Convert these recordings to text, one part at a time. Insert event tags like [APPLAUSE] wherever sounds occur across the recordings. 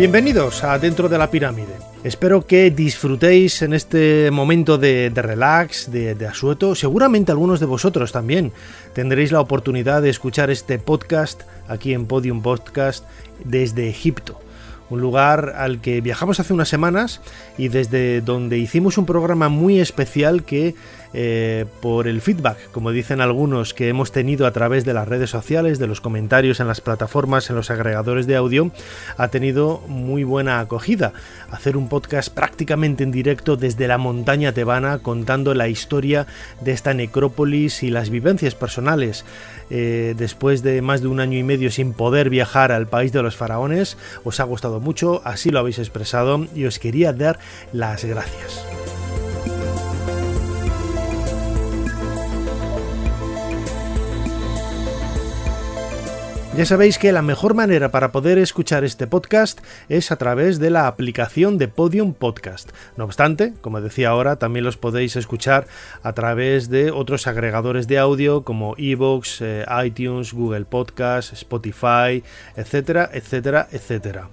Bienvenidos a Dentro de la Pirámide. Espero que disfrutéis en este momento de, relax, de, de, asueto. Seguramente algunos de vosotros también tendréis la oportunidad de escuchar este podcast aquí en Podium Podcast desde Egipto un lugar al que viajamos hace unas semanas y desde donde hicimos un programa muy especial que eh, por el feedback, como dicen algunos, que hemos tenido a través de las redes sociales, de los comentarios en las plataformas, en los agregadores de audio, ha tenido muy buena acogida. Hacer un podcast prácticamente en directo desde la montaña tebana contando la historia de esta necrópolis y las vivencias personales. Eh, después de más de un año y medio sin poder viajar al país de los faraones, os ha gustado mucho, así lo habéis expresado y os quería dar las gracias. Ya sabéis que la mejor manera para poder escuchar este podcast es a través de la aplicación de Podium Podcast. No obstante, como decía ahora, también los podéis escuchar a través de otros agregadores de audio como Evox, eh, iTunes, Google Podcast, Spotify, etcétera, etcétera, etcétera.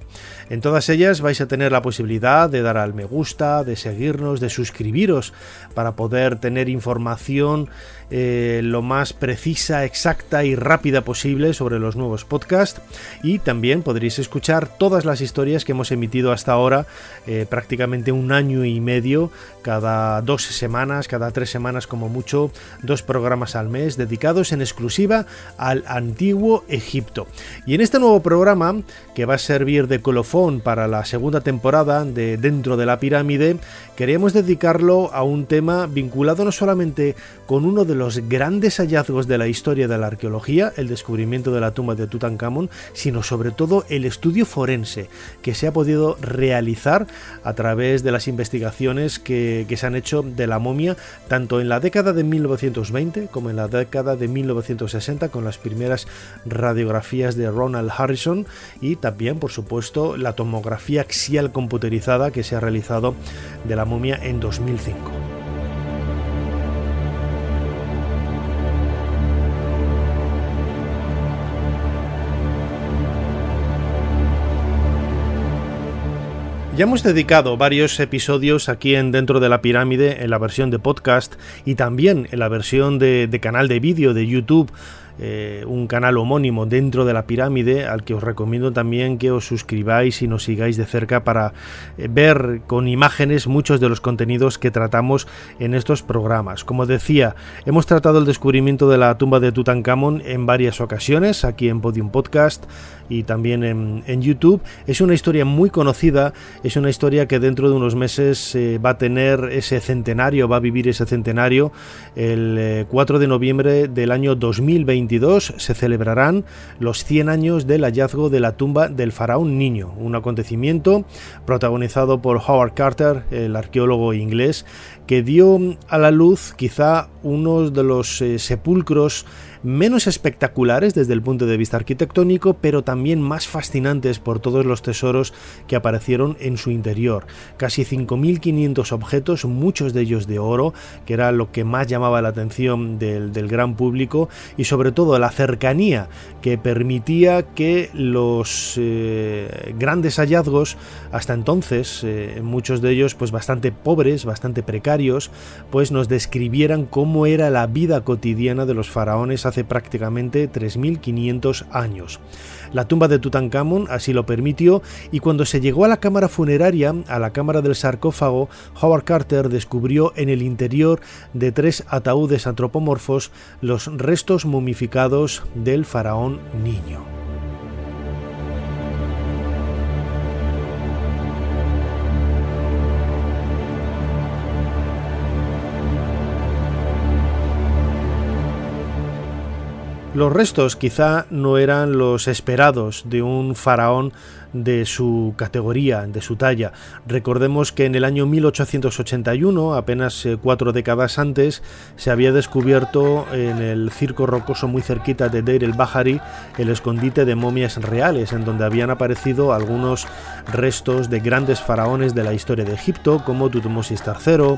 En todas ellas vais a tener la posibilidad de dar al me gusta, de seguirnos, de suscribiros para poder tener información eh, lo más precisa, exacta y rápida posible sobre los nuevos podcasts y también podréis escuchar todas las historias que hemos emitido hasta ahora, eh, prácticamente un año y medio, cada dos semanas, cada tres semanas como mucho, dos programas al mes dedicados en exclusiva al antiguo Egipto. Y en este nuevo programa, que va a servir de colofón para la segunda temporada de Dentro de la Pirámide, queremos dedicarlo a un tema vinculado no solamente con uno de los grandes hallazgos de la historia de la arqueología, el descubrimiento de la tumba de Tutankamón, sino sobre todo el estudio forense que se ha podido realizar a través de las investigaciones que, que se han hecho de la momia tanto en la década de 1920 como en la década de 1960 con las primeras radiografías de Ronald Harrison y también por supuesto la tomografía axial computerizada que se ha realizado de la momia en 2005. Ya hemos dedicado varios episodios aquí en Dentro de la Pirámide en la versión de podcast y también en la versión de, de canal de vídeo de YouTube eh, un canal homónimo dentro de la pirámide al que os recomiendo también que os suscribáis y nos sigáis de cerca para eh, ver con imágenes muchos de los contenidos que tratamos en estos programas. Como decía, hemos tratado el descubrimiento de la tumba de Tutankamón en varias ocasiones aquí en Podium Podcast y también en, YouTube. Es una historia muy conocida, es una historia que dentro de unos meses eh, va a tener ese centenario, va a vivir ese centenario. El 4 de noviembre del año 2020 se celebrarán los 100 años del hallazgo de la tumba del faraón niño, un acontecimiento protagonizado por Howard Carter, el arqueólogo inglés, que dio a la luz quizá uno de los eh, sepulcros menos espectaculares desde el punto de vista arquitectónico, pero también más fascinantes por todos los tesoros que aparecieron en su interior. Casi 5.500 objetos, muchos de ellos de oro, que era lo que más llamaba la atención del, gran público, y sobre todo la cercanía que permitía que los eh, grandes hallazgos, hasta entonces, eh, muchos de ellos pues bastante pobres, bastante precarios, pues nos describieran cómo era la vida cotidiana de los faraones hace prácticamente 3.500 años. La tumba de Tutankamón así lo permitió y cuando se llegó a la cámara funeraria, a la cámara del sarcófago, Howard Carter descubrió en el interior de tres ataúdes antropomorfos los restos momificados del faraón niño. Los restos quizá no eran los esperados de un faraón de su categoría, de su talla. Recordemos que en el año 1881, apenas eh, cuatro décadas antes, se había descubierto en el circo rocoso muy cerquita de Deir el Bahari el escondite de momias reales, en donde habían aparecido algunos restos de grandes faraones de la historia de Egipto, como Tutmosis III,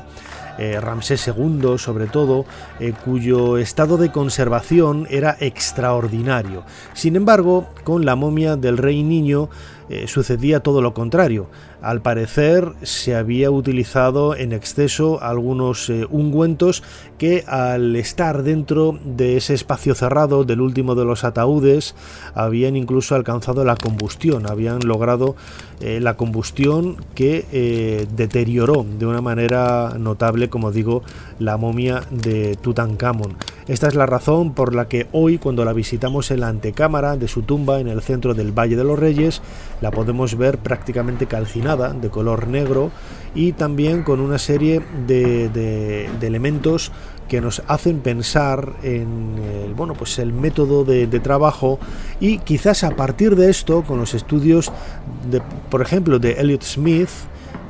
eh, Ramsés II sobre todo, eh, cuyo estado de conservación era extraordinario. Sin embargo, con la momia del rey niño eh, sucedía todo lo contrario. Al parecer se había utilizado en exceso algunos eh, ungüentos que al estar dentro de ese espacio cerrado del último de los ataúdes habían incluso alcanzado la combustión, habían logrado eh, la combustión que eh, deterioró de una manera notable, como digo, la momia de Tutankamón. Esta es la razón por la que hoy cuando la visitamos en la antecámara de su tumba en el centro del Valle de los Reyes, la podemos ver prácticamente calcinada de color negro y también con una serie de, elementos que nos hacen pensar en el, bueno, pues el método de, trabajo. Y quizás a partir de esto, con los estudios, de, por ejemplo, de Elliot Smith,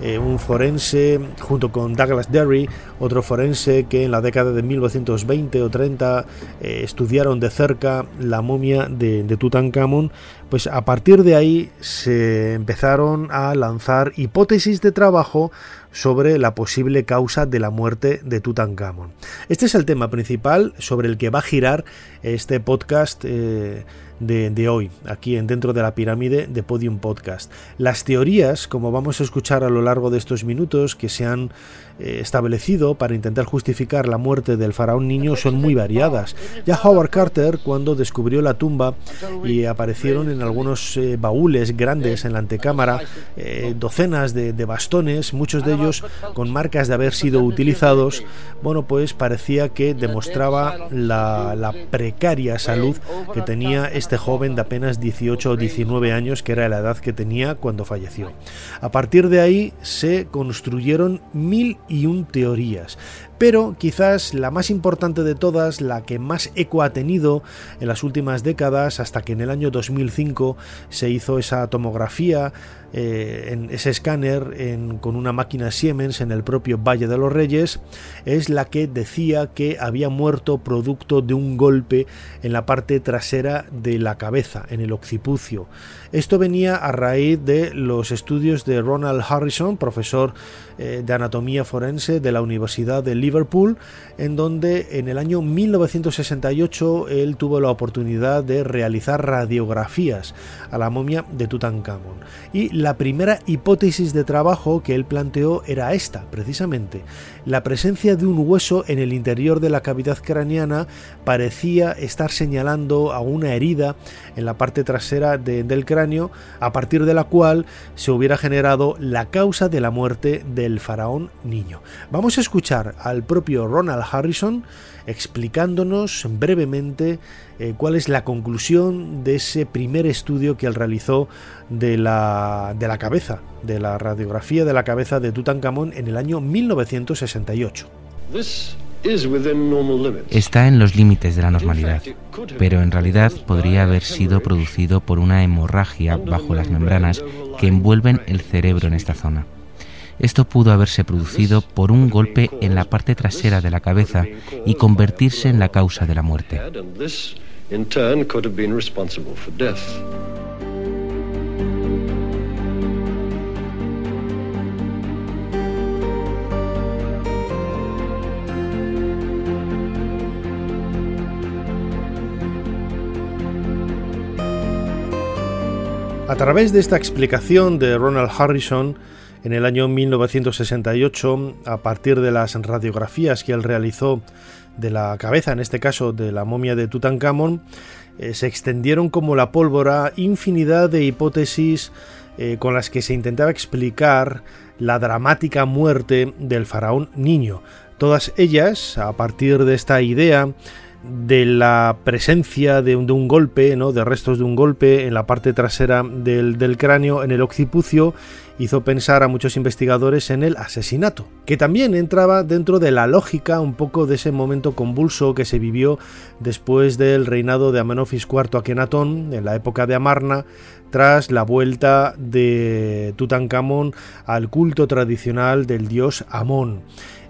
eh, un forense junto con Douglas Derry, otro forense que en la década de 1920 o 30 eh, estudiaron de cerca la momia de, de Tutankamón, pues a partir de ahí se empezaron a lanzar hipótesis de trabajo sobre la posible causa de la muerte de Tutankamón. Este es el tema principal sobre el que va a girar este podcast eh, de, hoy, aquí en dentro de la pirámide de Podium Podcast. Las teorías, como vamos a escuchar a lo largo de estos minutos, que se han establecido para intentar justificar la muerte del faraón niño son muy variadas. Ya Howard Carter, cuando descubrió la tumba y aparecieron en algunos eh, baúles grandes en la antecámara eh, docenas de, bastones, muchos de ellos con marcas de haber sido utilizados, bueno, pues parecía que demostraba la, la precaria salud que tenía este joven de apenas 18 o 19 años, que era la edad que tenía cuando falleció. A partir de ahí se construyeron mil y un teorías. Pero quizás la más importante de todas, la que más eco ha tenido en las últimas décadas, hasta que en el año 2005 se hizo esa tomografía, eh, en ese escáner con una máquina Siemens en el propio Valle de los Reyes, es la que decía que había muerto producto de un golpe en la parte trasera de la cabeza, en el occipucio. Esto venía a raíz de los estudios de Ronald Harrison, profesor eh, de anatomía forense de la Universidad de Liverpool, en donde en el año 1968 él tuvo la oportunidad de realizar radiografías a la momia de Tutankamón. Y la primera hipótesis de trabajo que él planteó era esta, precisamente. La presencia de un hueso en el interior de la cavidad craneana parecía estar señalando a una herida en la parte trasera del cráneo, a partir de la cual se hubiera generado la causa de la muerte del faraón niño. Vamos a escuchar al propio Ronald Harrison explicándonos brevemente eh, cuál es la conclusión de ese primer estudio que él realizó de la, de la cabeza, de la radiografía de la cabeza de Tutankamón en el año 1968. Está en los límites de la normalidad, pero en realidad podría haber sido producido por una hemorragia bajo las membranas que envuelven el cerebro en esta zona. Esto pudo haberse producido por un golpe en la parte trasera de la cabeza y convertirse en la causa de la muerte. A través de esta explicación de Ronald Harrison, en el año 1968, a partir de las radiografías que él realizó de la cabeza, en este caso de la momia de Tutankamón, eh, se extendieron como la pólvora infinidad de hipótesis eh, con las que se intentaba explicar la dramática muerte del faraón niño. Todas ellas, a partir de esta idea, de la presencia de un, golpe, ¿no? de restos de un golpe en la parte trasera del, cráneo, en el occipucio, hizo pensar a muchos investigadores en el asesinato, que también entraba dentro de la lógica un poco de ese momento convulso que se vivió después del reinado de Amenofis IV Akenatón en la época de Amarna, tras la vuelta de Tutankamón al culto tradicional del dios Amón.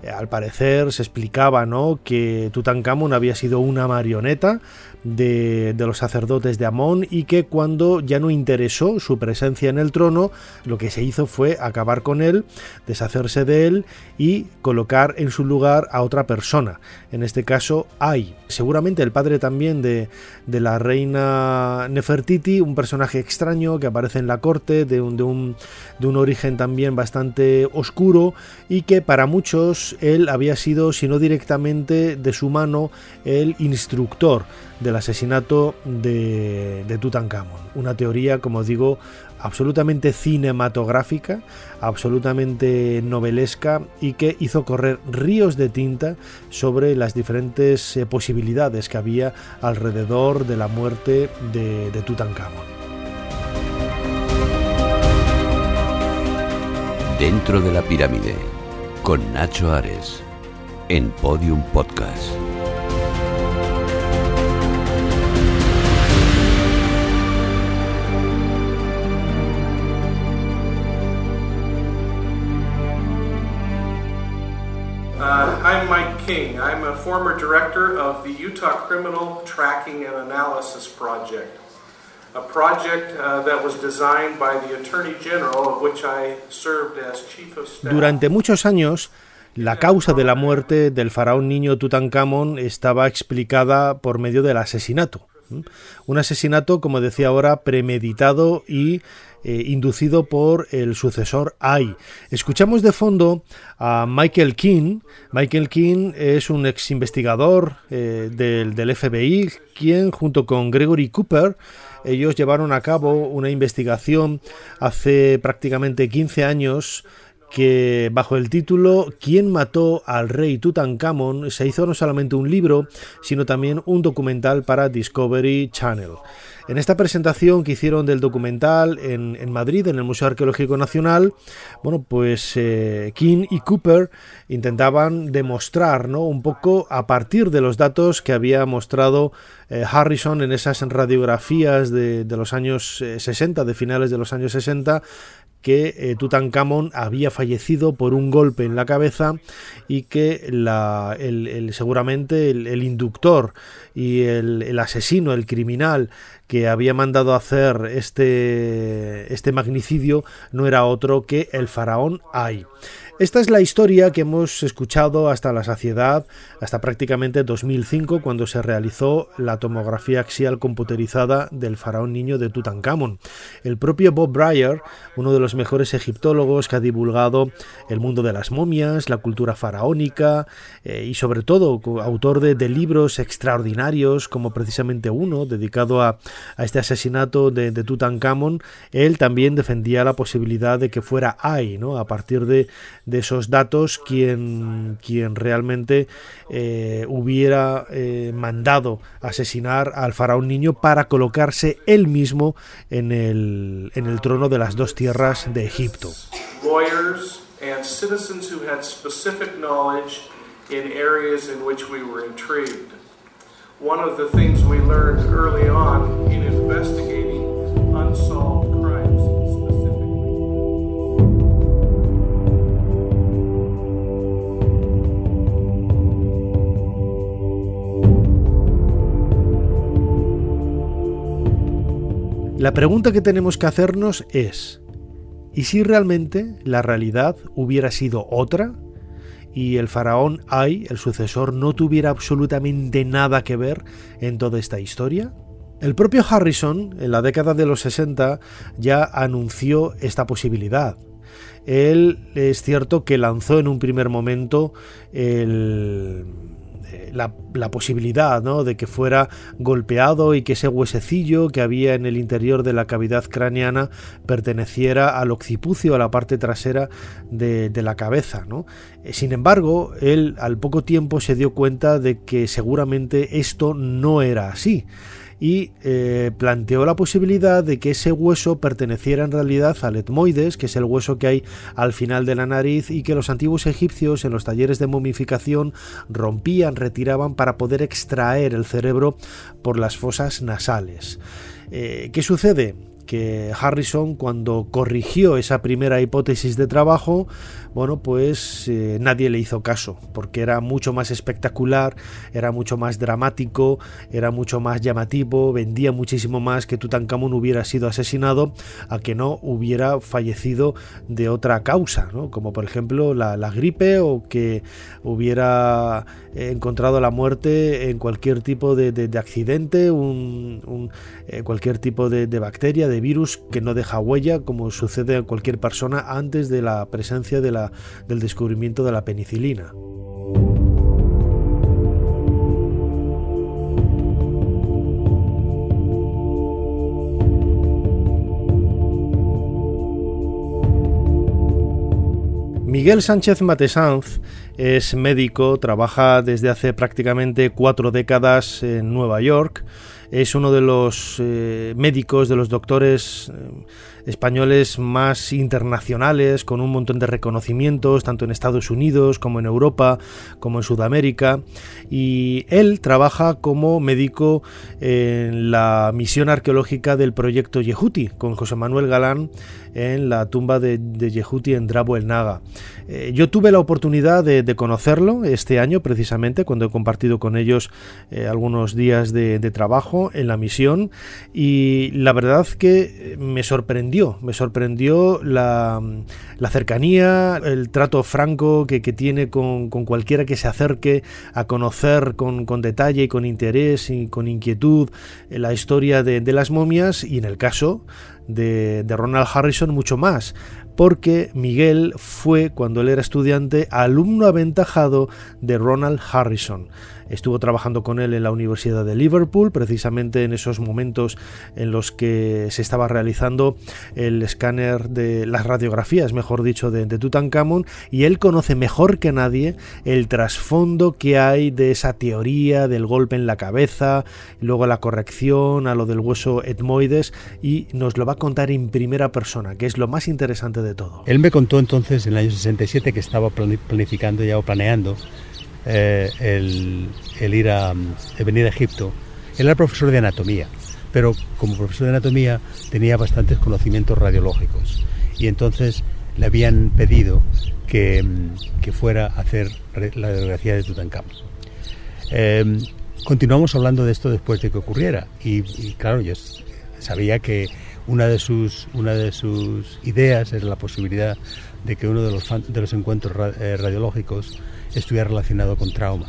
Al parecer se explicaba ¿no? que Tutankamón había sido una marioneta de, los sacerdotes de Amón y que cuando ya no interesó su presencia en el trono, lo que se hizo fue acabar con él, deshacerse de él y colocar en su lugar a otra persona. En este caso, hay seguramente el padre también de, de la reina Nefertiti, un personaje extraño que aparece en la corte, de un, de un, de un origen también bastante oscuro y que para muchos él había sido, si no directamente de su mano, el instructor del asesinato de, de Tutankamón. Una teoría, como digo, absolutamente cinematográfica, absolutamente novelesca y que hizo correr ríos de tinta sobre las diferentes eh, posibilidades que había alrededor de la muerte de, de Tutankamón. Dentro de la pirámide, con Nacho Ares, en Podium Podcast. I'm Mike King. I'm a former director of the Utah Criminal Tracking and Analysis Project, a project uh, that was designed by the Attorney General, of which I served as Chief of Staff. Durante muchos años, la causa de la muerte del faraón niño Tutankamón estaba explicada por medio del asesinato. Un asesinato, como decía ahora, premeditado y eh, inducido por el sucesor Ai. Escuchamos de fondo a Michael King. Michael King es un ex investigador eh, del, del FBI, quien junto con Gregory Cooper ellos llevaron a cabo una investigación hace prácticamente 15 años que bajo el título ¿Quién mató al rey Tutankamón? se hizo no solamente un libro, sino también un documental para Discovery Channel. En esta presentación que hicieron del documental en, Madrid, en el Museo Arqueológico Nacional, bueno, pues eh, King y Cooper intentaban demostrar, ¿no? Un poco a partir de los datos que había mostrado eh, Harrison en esas radiografías de, los años 60, eh, de finales de los años 60, que Tutankamón había fallecido por un golpe en la cabeza y que seguramente el, inductor y el, asesino, el criminal que había mandado hacer este, este magnicidio no era otro que el faraón Ay. Esta es la historia que hemos escuchado hasta la saciedad, hasta prácticamente 2005, cuando se realizó la tomografía axial computerizada del faraón niño de Tutankamón. El propio Bob Breyer, uno de los mejores egiptólogos que ha divulgado el mundo de las momias, la cultura faraónica eh, y sobre todo autor de, libros extraordinarios, como precisamente uno dedicado a, este asesinato de, de Tutankamón, él también defendía la posibilidad de que fuera Ai, ¿no? a partir de esos datos quien, realmente eh, hubiera eh, mandado asesinar al faraón niño para colocarse él mismo en el, en el trono de las dos tierras de Egipto. One of the things we learned early on in investigating unsolved La pregunta que tenemos que hacernos es, ¿y si realmente la realidad hubiera sido otra? Y el faraón Ay, el sucesor, no tuviera absolutamente nada que ver en toda esta historia? El propio Harrison, en la década de los 60, ya anunció esta posibilidad. Él es cierto que lanzó en un primer momento el, eh, la, posibilidad ¿no? de que fuera golpeado y que ese huesecillo que había en el interior de la cavidad craneana perteneciera al occipucio, a la parte trasera de, la cabeza. ¿no? Eh, sin embargo, él al poco tiempo se dio cuenta de que seguramente esto no era así y eh, planteó la posibilidad de que ese hueso perteneciera en realidad al etmoides, que es el hueso que hay al final de la nariz y que los antiguos egipcios en los talleres de momificación rompían, retiraban para poder extraer el cerebro por las fosas nasales. Eh, ¿Qué sucede? que Harrison cuando corrigió esa primera hipótesis de trabajo bueno, pues eh, nadie le hizo caso, porque era mucho más espectacular, era mucho más dramático, era mucho más llamativo, vendía muchísimo más que Tutankamón hubiera sido asesinado a que no hubiera fallecido de otra causa, ¿no? como por ejemplo la, gripe o que hubiera encontrado la muerte en cualquier tipo de, accidente, un, eh, cualquier tipo de, de bacteria, de virus que no deja huella, como sucede a cualquier persona antes de la presencia de la del descubrimiento de la penicilina. Miguel Sánchez Matesanz es médico, trabaja desde hace prácticamente cuatro décadas en Nueva York, es uno de los eh, médicos, de los doctores eh, españoles más internacionales, con un montón de reconocimientos, tanto en Estados Unidos como en Europa, como en Sudamérica. Y él trabaja como médico en la misión arqueológica del proyecto Yehuti, con José Manuel Galán en la tumba de, de Yehuti en Drabo el Naga. Eh, yo tuve la oportunidad de, conocerlo este año, precisamente, cuando he compartido con ellos eh, algunos días de, trabajo en la misión, y la verdad que me sorprendió, me sorprendió la, cercanía, el trato franco que, tiene con, cualquiera que se acerque a conocer con, detalle y con interés y con inquietud la historia de, las momias, y en el caso de, Ronald Harrison mucho más porque Miguel fue, cuando él era estudiante, alumno aventajado de Ronald Harrison. Estuvo trabajando con él en la Universidad de Liverpool, precisamente en esos momentos en los que se estaba realizando el escáner de las radiografías, mejor dicho, de, de Tutankamón, y él conoce mejor que nadie el trasfondo que hay de esa teoría del golpe en la cabeza, luego la corrección a lo del hueso etmoides, y nos lo va contar en primera persona, que es lo más interesante de todo. Él me contó entonces en el año 67 que estaba planificando ya o planeando eh, el, ir a venir a Egipto. Él era profesor de anatomía, pero como profesor de anatomía tenía bastantes conocimientos radiológicos y entonces le habían pedido que, que fuera a hacer la radiografía de Tutankamón. Eh, continuamos hablando de esto después de que ocurriera y, claro, yo sabía que una de sus, una de sus ideas era la posibilidad de que uno de los, de los encuentros eh, radiológicos estuviera relacionado con trauma.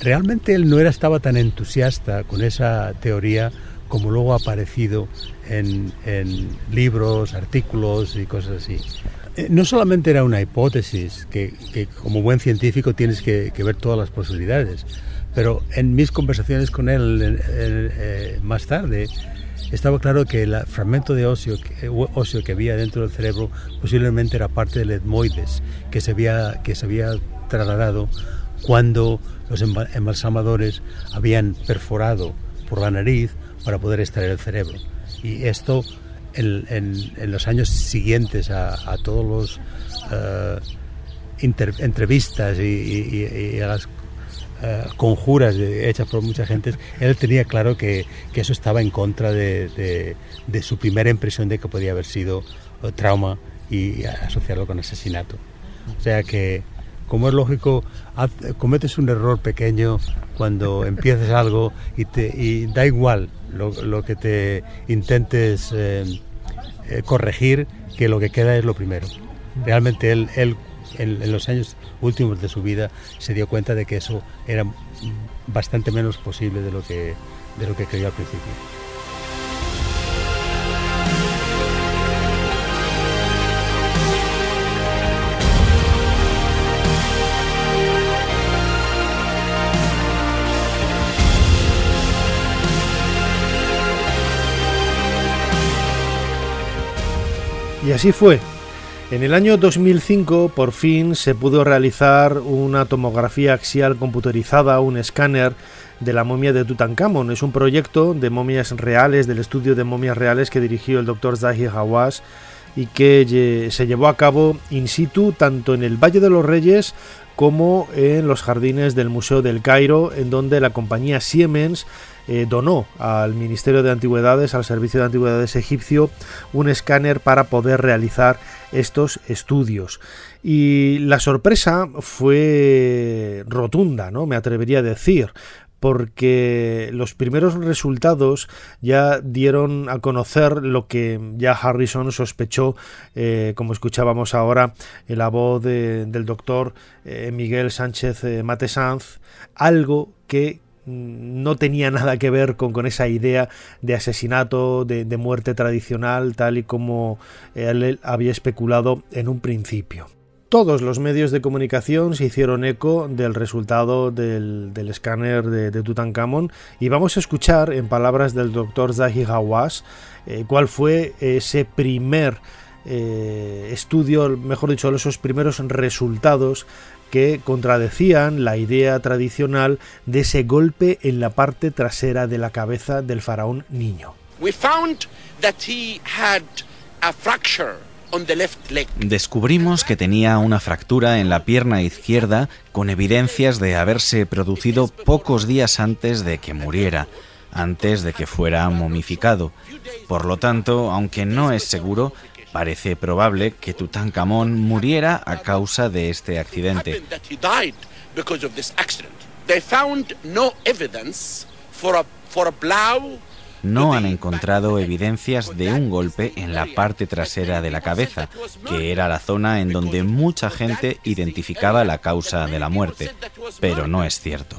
Realmente él no era, estaba tan entusiasta con esa teoría como luego ha aparecido en, libros, artículos y cosas así. Eh, no solamente era una hipótesis, que, como buen científico tienes que, ver todas las posibilidades, pero en mis conversaciones con él eh, más tarde, estaba claro que el fragmento de óseo, que había dentro del cerebro posiblemente era parte del etmoides que se había, que se había trasladado cuando los embalsamadores habían perforado por la nariz para poder extraer el cerebro. Y esto en, los años siguientes a, todos los eh, entrevistas y, a las eh, conjuras hechas por mucha gente, él tenía claro que, eso estaba en contra de, su primera impresión de que podía haber sido eh, trauma y asociarlo con asesinato. O sea que, como es lógico, cometes un error pequeño cuando [LAUGHS] empiezas algo y, te, da igual lo, que te intentes eh, corregir, que lo que queda es lo primero. Realmente él, él en, los años últimos de su vida se dio cuenta de que eso era bastante menos posible de lo que, de lo que creía al principio. Y así fue. En el año 2005 por fin se pudo realizar una tomografía axial computerizada, un escáner de la momia de Tutankamón. Es un proyecto de momias reales, del estudio de momias reales que dirigió el doctor Zahir Hawass y que se llevó a cabo in situ tanto en el Valle de los Reyes como en los jardines del Museo del Cairo, en donde la compañía Siemens eh, donó al Ministerio de Antigüedades, al Servicio de Antigüedades egipcio, un escáner para poder realizar estos estudios. Y la sorpresa fue rotunda, ¿no? Me atrevería a decir, porque los primeros resultados ya dieron a conocer lo que ya Harrison sospechó, eh, como escuchábamos ahora en la voz del doctor eh, Miguel Sánchez Matesanz, algo que no tenía nada que ver con, con esa idea de asesinato, de, muerte tradicional, tal y como él había especulado en un principio. Todos los medios de comunicación se hicieron eco del resultado del, escáner de, Tutankamón y vamos a escuchar en palabras del doctor Zahi Hawass eh, cuál fue ese primer eh, estudio, mejor dicho, esos primeros resultados que contradecían la idea tradicional de ese golpe en la parte trasera de la cabeza del faraón niño. Descubrimos que tenía una fractura en la pierna izquierda con evidencias de haberse producido pocos días antes de que muriera, antes de que fuera momificado. Por lo tanto, aunque no es seguro, Parece probable que Tutankamón muriera a causa de este accidente. No han encontrado evidencias de un golpe en la parte trasera de la cabeza, que era la zona en donde mucha gente identificaba la causa de la muerte, pero no es cierto.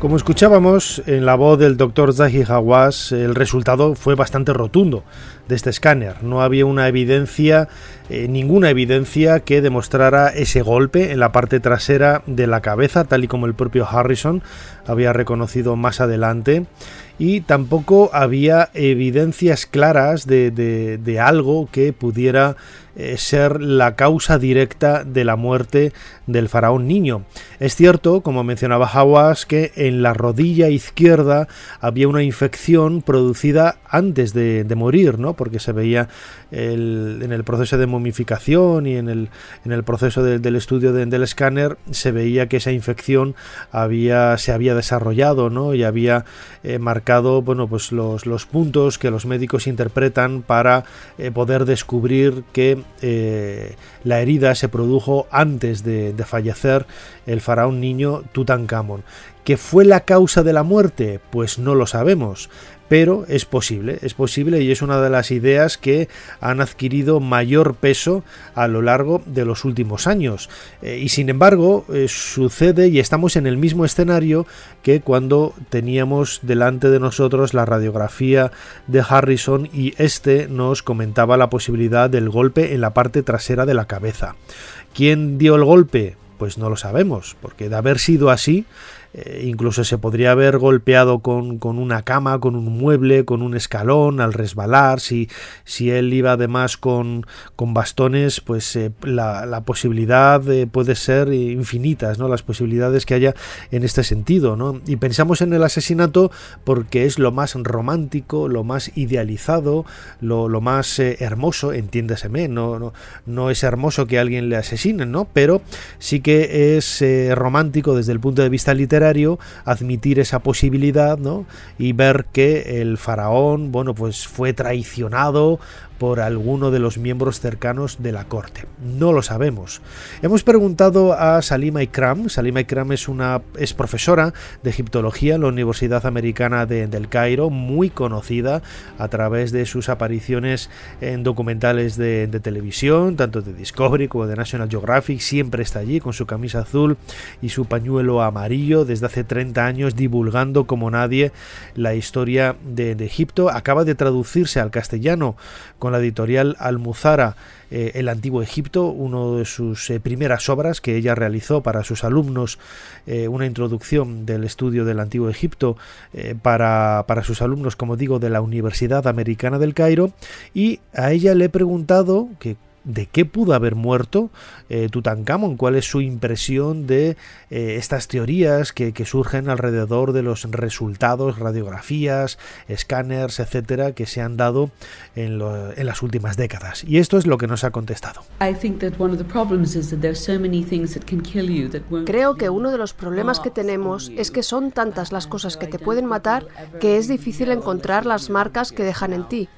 Como escuchábamos en la voz del doctor Zahi Hawass, el resultado fue bastante rotundo de este escáner. No había una evidencia, eh, ninguna evidencia que demostrara ese golpe en la parte trasera de la cabeza, tal y como el propio Harrison había reconocido más adelante. Y tampoco había evidencias claras de, de algo que pudiera eh, ser la causa directa de la muerte del faraón niño. Es cierto, como mencionaba Hawass, que en la rodilla izquierda había una infección producida antes de, morir, ¿no? porque se veía en el proceso de momificación y en el, en el proceso del estudio del escáner, se veía que esa infección había, se había desarrollado ¿no? y había eh, marcado bueno, pues los, los, puntos que los médicos interpretan para eh, poder descubrir que eh, la herida se produjo antes de, fallecer el faraón niño Tutankamón. ¿Qué fue la causa de la muerte? Pues no lo sabemos, pero es posible, es posible y es una de las ideas que han adquirido mayor peso a lo largo de los últimos años. Eh, y sin embargo, eh, sucede y estamos en el mismo escenario que cuando teníamos delante de nosotros la radiografía de Harrison y este nos comentaba la posibilidad del golpe en la parte trasera de la cabeza. ¿Quién dio el golpe? Pues no lo sabemos, porque de haber sido así, eh, incluso se podría haber golpeado con, una cama, con un mueble, con un escalón al resbalar. Si, si él iba además con, con bastones, pues eh, la, posibilidad puede ser infinitas, ¿no? Las posibilidades que haya en este sentido, ¿no? Y pensamos en el asesinato porque es lo más romántico, lo más idealizado, lo, más eh, hermoso, entiéndeseme, no, no, no, es hermoso que alguien le asesine, ¿no? Pero sí que es romántico desde el punto de vista literario admitir esa posibilidad, ¿no? Y ver que el faraón, bueno, pues fue traicionado por alguno de los miembros cercanos de la corte. No lo sabemos. Hemos preguntado a Salima Ikram. Salima Ikram es una es profesora de egiptología en la Universidad Americana de, del Cairo, muy conocida a través de sus apariciones en documentales de, de, televisión, tanto de Discovery como de National Geographic. Siempre está allí con su camisa azul y su pañuelo amarillo desde hace 30 años divulgando como nadie la historia de, de Egipto. Acaba de traducirse al castellano con la editorial Almuzara eh, El Antiguo Egipto, una de sus eh, primeras obras que ella realizó para sus alumnos, eh, una introducción del estudio del Antiguo Egipto para, para sus alumnos, como digo, de la Universidad Americana del Cairo, y a ella le he preguntado que de qué pudo haber muerto eh, Tutankamón, cuál es su impresión de eh, estas teorías que, que, surgen alrededor de los resultados, radiografías, escáneres, etcétera, que se han dado en, lo, en, las últimas décadas. Y esto es lo que nos ha contestado. Creo que uno de los problemas que tenemos es que son tantas las cosas que te pueden matar que es difícil encontrar las marcas que dejan en ti.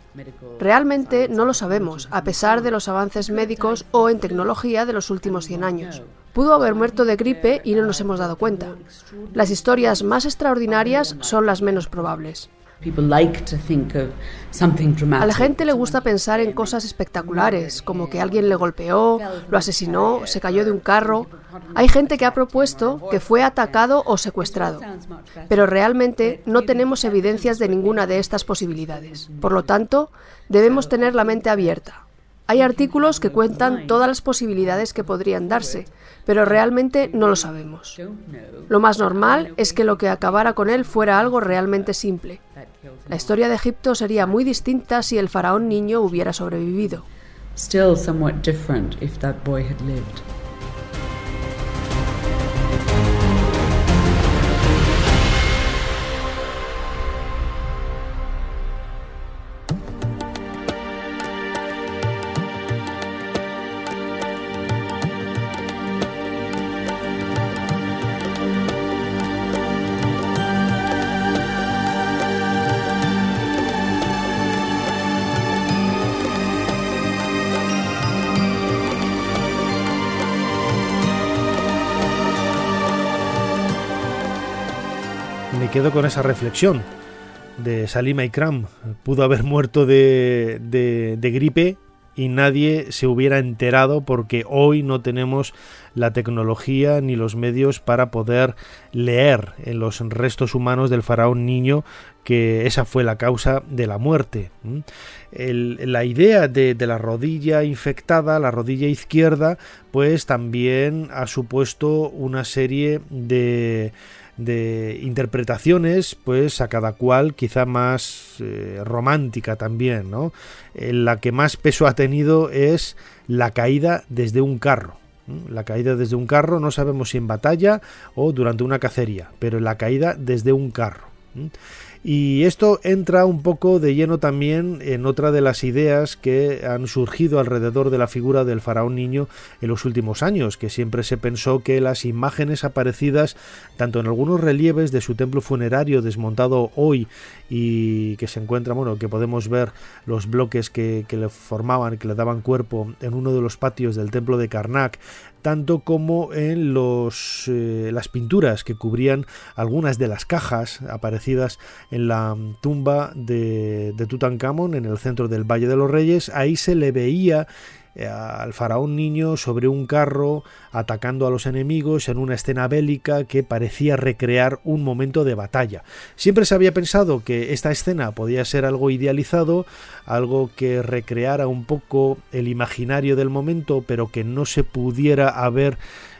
Realmente no lo sabemos, a pesar de los avances médicos o en tecnología de los últimos 100 años. Pudo haber muerto de gripe y no nos hemos dado cuenta. Las historias más extraordinarias son las menos probables. A la gente le gusta pensar en cosas espectaculares, como que alguien le golpeó, lo asesinó, se cayó de un carro. Hay gente que ha propuesto que fue atacado o secuestrado, pero realmente no tenemos evidencias de ninguna de estas posibilidades. Por lo tanto, debemos tener la mente abierta. Hay artículos que cuentan todas las posibilidades que podrían darse, pero realmente no lo sabemos. Lo más normal es que lo que acabara con él fuera algo realmente simple. La historia de Egipto sería muy distinta si el faraón niño hubiera sobrevivido. Still somewhat different if that boy had lived. Quedo con esa reflexión de Salima Ikram. Pudo haber muerto de, de, de, gripe y nadie se hubiera enterado porque hoy no tenemos la tecnología ni los medios para poder leer en los restos humanos del faraón niño que esa fue la causa de la muerte. El, la idea de, de, la rodilla infectada, la rodilla izquierda, pues también ha supuesto una serie de de interpretaciones, pues a cada cual quizá más eh, romántica también, ¿no? En la que más peso ha tenido es la caída desde un carro. La caída desde un carro, no sabemos si en batalla o durante una cacería, pero la caída desde un carro. Y esto entra un poco de lleno también en otra de las ideas que han surgido alrededor de la figura del faraón niño en los últimos años, que siempre se pensó que las imágenes aparecidas tanto en algunos relieves de su templo funerario desmontado hoy y que se encuentra, bueno, que podemos ver los bloques que, que le formaban, que le daban cuerpo en uno de los patios del templo de Karnak, tanto como en los, eh, las pinturas que cubrían algunas de las cajas aparecidas en la tumba de, de Tutankamón en el centro del Valle de los Reyes. Ahí se le veía al faraón niño sobre un carro atacando a los enemigos en una escena bélica que parecía recrear un momento de batalla. Siempre se había pensado que esta escena podía ser algo idealizado, algo que recreara un poco el imaginario del momento, pero que no se pudiera haber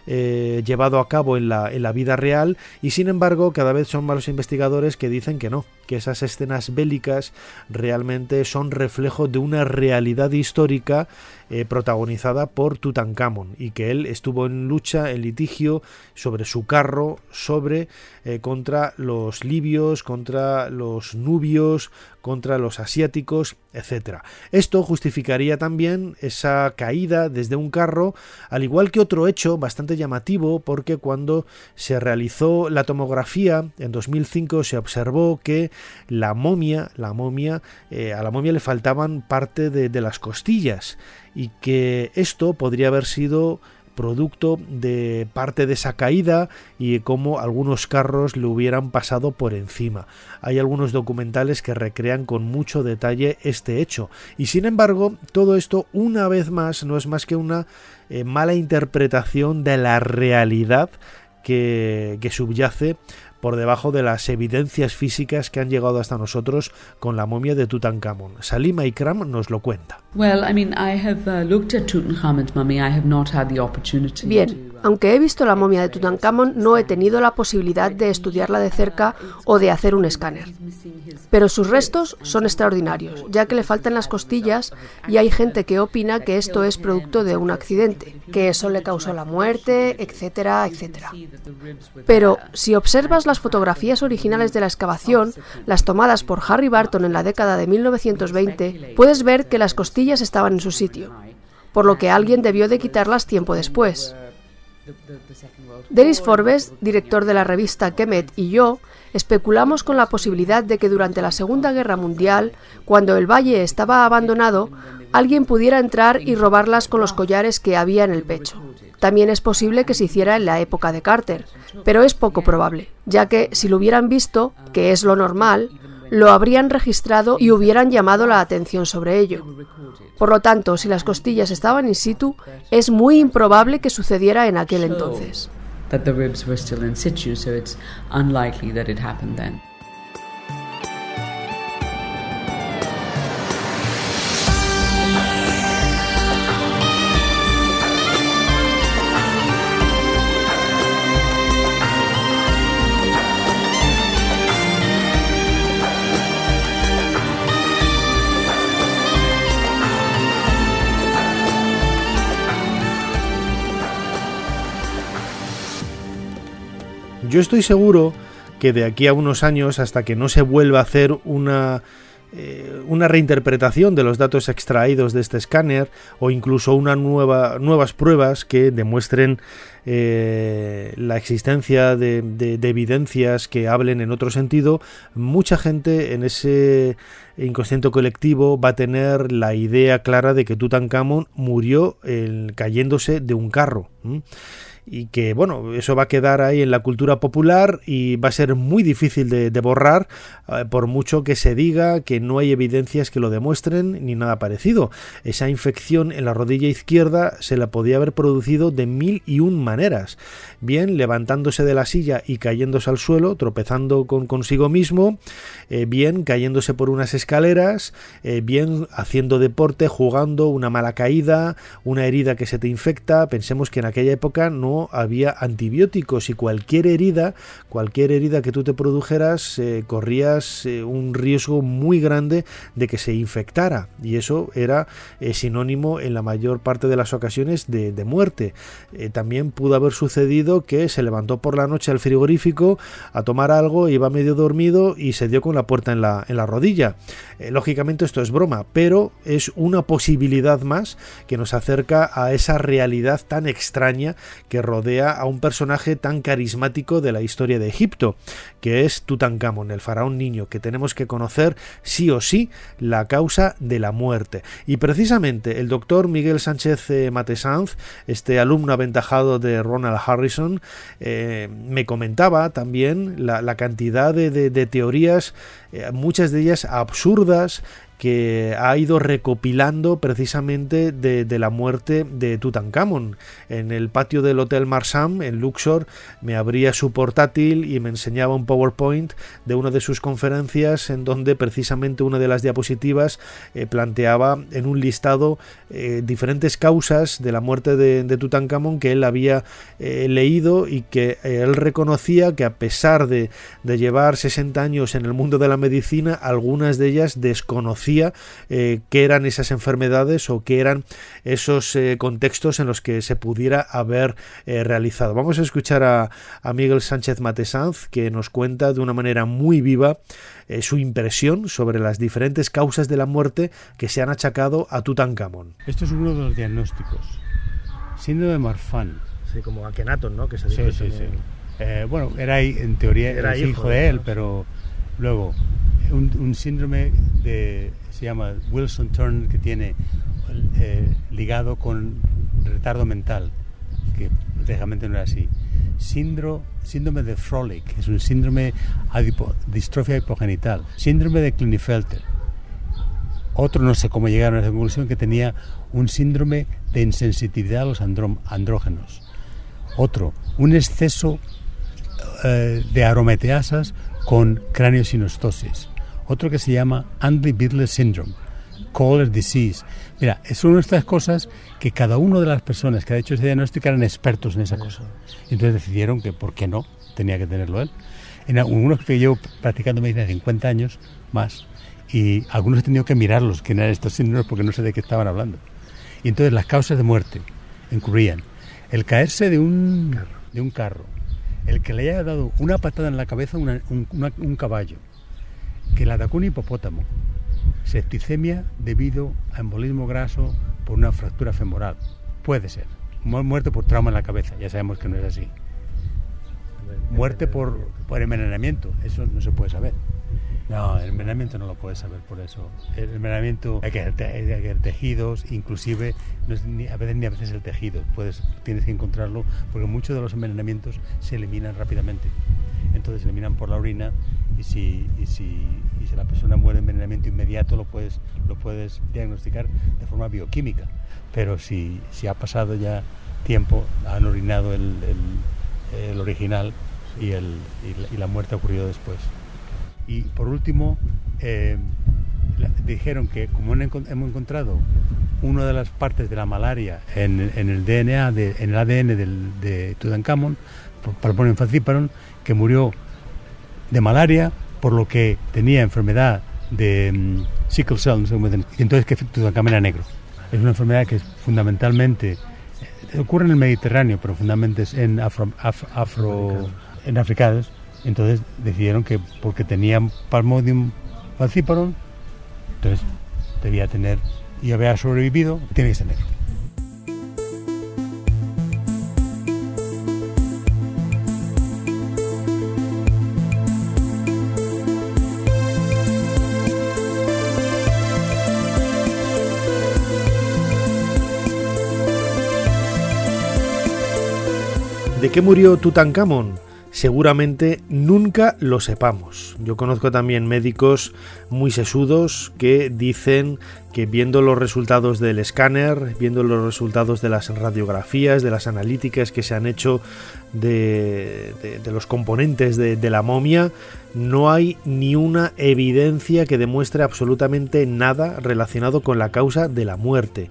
eh, llevado a cabo en la, en la vida real y sin embargo cada vez son más los investigadores que dicen que no, que esas escenas bélicas realmente son reflejo de una realidad histórica eh, protagonizada por Tutankamón y que él estuvo en lucha, en litigio sobre su carro, sobre eh, contra los libios, contra los nubios, contra los asiáticos, etc. Esto justificaría también esa caída desde un carro, al igual que otro hecho bastante llamativo porque cuando se realizó la tomografía en 2005 se observó que la momia, la momia, eh, a la momia le faltaban parte de las costillas y que esto podría haber sido producto de parte de esa caída y cómo algunos carros le hubieran pasado por encima. Hay algunos documentales que recrean con mucho detalle este hecho y sin embargo todo esto una vez más no es más que una eh, mala interpretación de la realidad que, que subyace por debajo de las evidencias físicas que han llegado hasta nosotros con la momia de Tutankamón. Salima Ikram nos lo cuenta. Bien, aunque he visto la momia de Tutankamón, no he tenido la posibilidad de estudiarla de cerca o de hacer un escáner. Pero sus restos son extraordinarios, ya que le faltan las costillas y hay gente que opina que esto es producto de un accidente, que eso le causó la muerte, etcétera, etcétera. Pero si observas las fotografías originales de la excavación, las tomadas por Harry Barton en la década de 1920, puedes ver que las costillas estaban en su sitio, por lo que alguien debió de quitarlas tiempo después. Dennis Forbes, director de la revista Kemet, y yo especulamos con la posibilidad de que durante la Segunda Guerra Mundial, cuando el valle estaba abandonado, alguien pudiera entrar y robarlas con los collares que había en el pecho. También es posible que se hiciera en la época de Carter, pero es poco probable, ya que si lo hubieran visto, que es lo normal, lo habrían registrado y hubieran llamado la atención sobre ello. Por lo tanto, si las costillas estaban in situ, es muy improbable que sucediera en aquel entonces. Yo estoy seguro que de aquí a unos años, hasta que no se vuelva a hacer una, eh, una reinterpretación de los datos extraídos de este escáner o incluso una nueva, nuevas pruebas que demuestren eh, la existencia de, de, evidencias que hablen en otro sentido, mucha gente en ese inconsciente colectivo va a tener la idea clara de que Tutankamón murió cayéndose de un carro y que bueno, eso va a quedar ahí en la cultura popular y va a ser muy difícil de, borrar eh, por mucho que se diga que no hay evidencias que lo demuestren ni nada parecido. Esa infección en la rodilla izquierda se la podía haber producido de mil y un maneras, bien levantándose de la silla y cayéndose al suelo, tropezando con consigo mismo, eh, bien cayéndose por unas escaleras, eh, bien haciendo deporte, jugando, una mala caída, una herida que se te infecta, pensemos que en aquella época no había antibióticos y cualquier herida, cualquier herida que tú te produjeras, eh, corrías eh, un riesgo muy grande de que se infectara y eso era eh, sinónimo en la mayor parte de las ocasiones de, muerte. también pudo haber sucedido que se levantó por la noche al frigorífico a tomar algo, iba medio dormido y se dio con la puerta en la, en la rodilla. lógicamente esto es broma, pero es una posibilidad más que nos acerca a esa realidad tan extraña que rodea a un personaje tan carismático de la historia de Egipto, que es Tutankamón, el faraón niño, que tenemos que conocer sí o sí la causa de la muerte. Y precisamente el doctor Miguel Sánchez eh, Matesanz, este alumno aventajado de Ronald Harrison, eh, me comentaba también la, cantidad de, teorías, eh, muchas de ellas absurdas, que ha ido recopilando precisamente de, la muerte de Tutankamón. En el patio del Hotel Marsam, en Luxor, me abría su portátil y me enseñaba un PowerPoint de una de sus conferencias en donde precisamente una de las diapositivas eh, planteaba en un listado eh, diferentes causas de la muerte de, Tutankamón que él había eh, leído y que él reconocía que a pesar de, de llevar 60 años en el mundo de la medicina, algunas de ellas desconocía eh, qué eran esas enfermedades o qué eran esos eh, contextos en los que se pudiera haber eh, realizado. Vamos a escuchar a, Miguel Sánchez Matesanz que nos cuenta de una manera muy viva su impresión sobre las diferentes causas de la muerte que se han achacado a Tutankamón. Esto es uno de los diagnósticos. Síndrome de Marfan Sí, como Akenaton, ¿no? Que se sí, sí, sí. Eh, bueno, era en teoría era hijo, de él, pero luego un, síndrome de se llama Wilson Turner que tiene eh, ligado con retardo mental, que prácticamente no era así. Síndrome, síndrome de Frolic, es un síndrome de distrofia hipogenital. Síndrome de Klinefelter. Otro, no sé cómo llegaron a esa conclusión, que tenía un síndrome de insensitividad a los andrógenos. Otro, un exceso eh, de aromateasas con craneosinostosis. Otro que se llama Andy-Bidler Syndrome, Kohler Disease. Mira, son estas cosas que cada una de las personas que ha hecho ese diagnóstico eran expertos en esa cosa. Entonces decidieron que, ¿por qué no? Tenía que tenerlo él. En algunos que llevo practicando medicina 50 años más, y algunos he tenido que mirarlos, que eran estos síndromes, porque no sé de qué estaban hablando. Y entonces las causas de muerte incluían el caerse de un, de un carro, el que le haya dado una patada en la cabeza a un, caballo, que le atacó un hipopótamo, septicemia debido a embolismo graso por una fractura femoral. Puede ser. Muerte por trauma en la cabeza, ya sabemos que no es así. Muerte por, por envenenamiento, eso no se puede saber. No, el envenenamiento no lo puedes saber por eso. El envenenamiento hay que hacer, tejidos, inclusive no es ni, a veces ni a veces el tejido, puedes, tienes que encontrarlo porque muchos de los envenenamientos se eliminan rápidamente. Entonces se eliminan por la orina y si, y si, y si la persona muere de envenenamiento inmediato lo puedes, lo puedes diagnosticar de forma bioquímica. Pero si, si ha pasado ya tiempo, han orinado el, el, original y, el, y la muerte ha ocurrido después. Y por último, eh, dijeron que como hemos encontrado una de las partes de la malaria en, el DNA, en el ADN de Tutankamón, para poner en que murió de malaria, por lo que tenía enfermedad de um, sickle cell, y entonces que Tutankamón era negro. Es una enfermedad que fundamentalmente eh, ocurre en el Mediterráneo, pero fundamentalmente es en afro, afro en africanos entonces decidieron que porque tenían Palmodium falciparum, entonces debía tener y había sobrevivido, tiene que ser negro. ¿De qué murió Tutankamón? Seguramente nunca lo sepamos. Yo conozco también médicos muy sesudos que dicen que viendo los resultados del escáner, viendo los resultados de las radiografías, de las analíticas que se han hecho de, los componentes de, de la momia, no hay ni una evidencia que demuestre absolutamente nada relacionado con la causa de la muerte.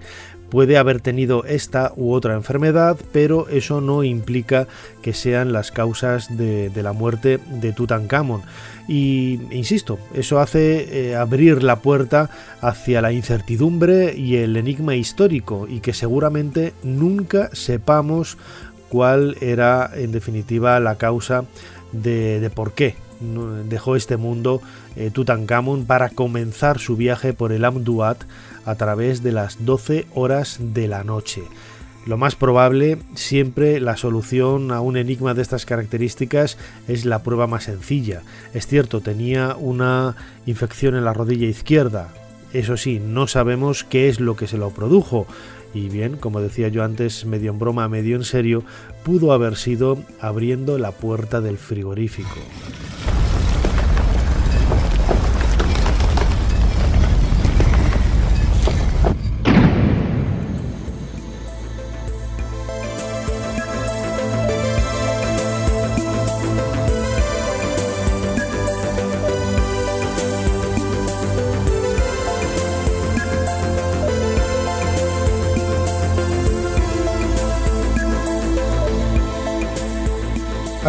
Puede haber tenido esta u otra enfermedad, pero eso no implica que sean las causas de, la muerte de Tutankamón. Y insisto, eso hace eh, abrir la puerta hacia la incertidumbre y el enigma histórico, y que seguramente nunca sepamos cuál era en definitiva la causa de, por qué dejó este mundo eh, Tutankamón para comenzar su viaje por el Amduat a través de las 12 horas de la noche. Lo más probable, siempre la solución a un enigma de estas características es la prueba más sencilla. Es cierto, tenía una infección en la rodilla izquierda. Eso sí, no sabemos qué es lo que se lo produjo. Y bien, como decía yo antes, medio en broma, medio en serio, pudo haber sido abriendo la puerta del frigorífico.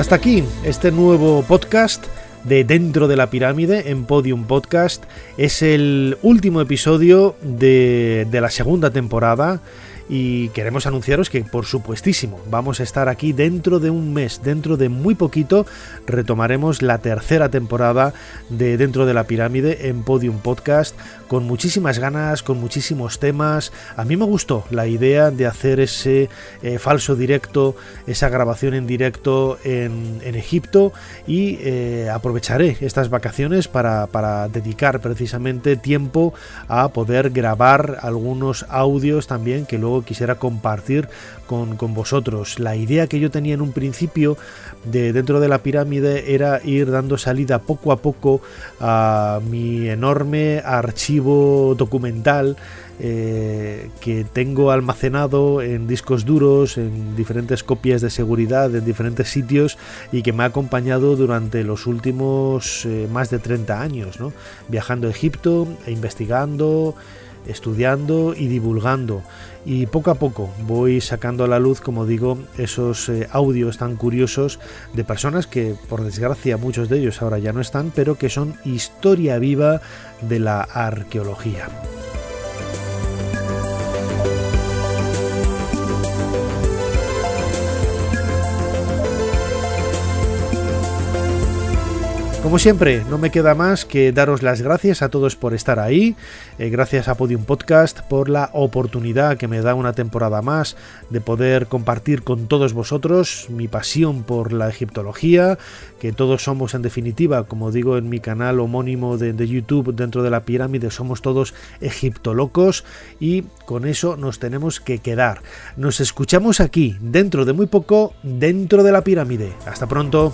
Hasta aquí este nuevo podcast de Dentro de la Pirámide en Podium Podcast. Es el último episodio de, la segunda temporada y queremos anunciaros que por supuestísimo vamos a estar aquí dentro de un mes, dentro de muy poquito retomaremos la tercera temporada de Dentro de la Pirámide en Podium Podcast con muchísimas ganas, con muchísimos temas. A mí me gustó la idea de hacer ese eh, falso directo, esa grabación en directo en, Egipto y eh, aprovecharé estas vacaciones para, para dedicar precisamente tiempo a poder grabar algunos audios también que luego quisiera compartir con, con, vosotros. La idea que yo tenía en un principio de dentro de la pirámide era ir dando salida poco a poco a mi enorme archivo documental eh, que tengo almacenado en discos duros, en diferentes copias de seguridad, en diferentes sitios y que me ha acompañado durante los últimos eh, más de 30 años, viajando a Egipto e investigando estudiando y divulgando y poco a poco voy sacando a la luz como digo esos eh, audios tan curiosos de personas que por desgracia muchos de ellos ahora ya no están pero que son historia viva de la arqueología. Como siempre, no me queda más que daros las gracias a todos por estar ahí, eh, gracias a Podium Podcast por la oportunidad que me da una temporada más de poder compartir con todos vosotros mi pasión por la egiptología, que todos somos en definitiva, como digo en mi canal homónimo de, de YouTube dentro de la pirámide, somos todos egiptolocos y con eso nos tenemos que quedar. Nos escuchamos aquí, dentro de muy poco, dentro de la pirámide. Hasta pronto.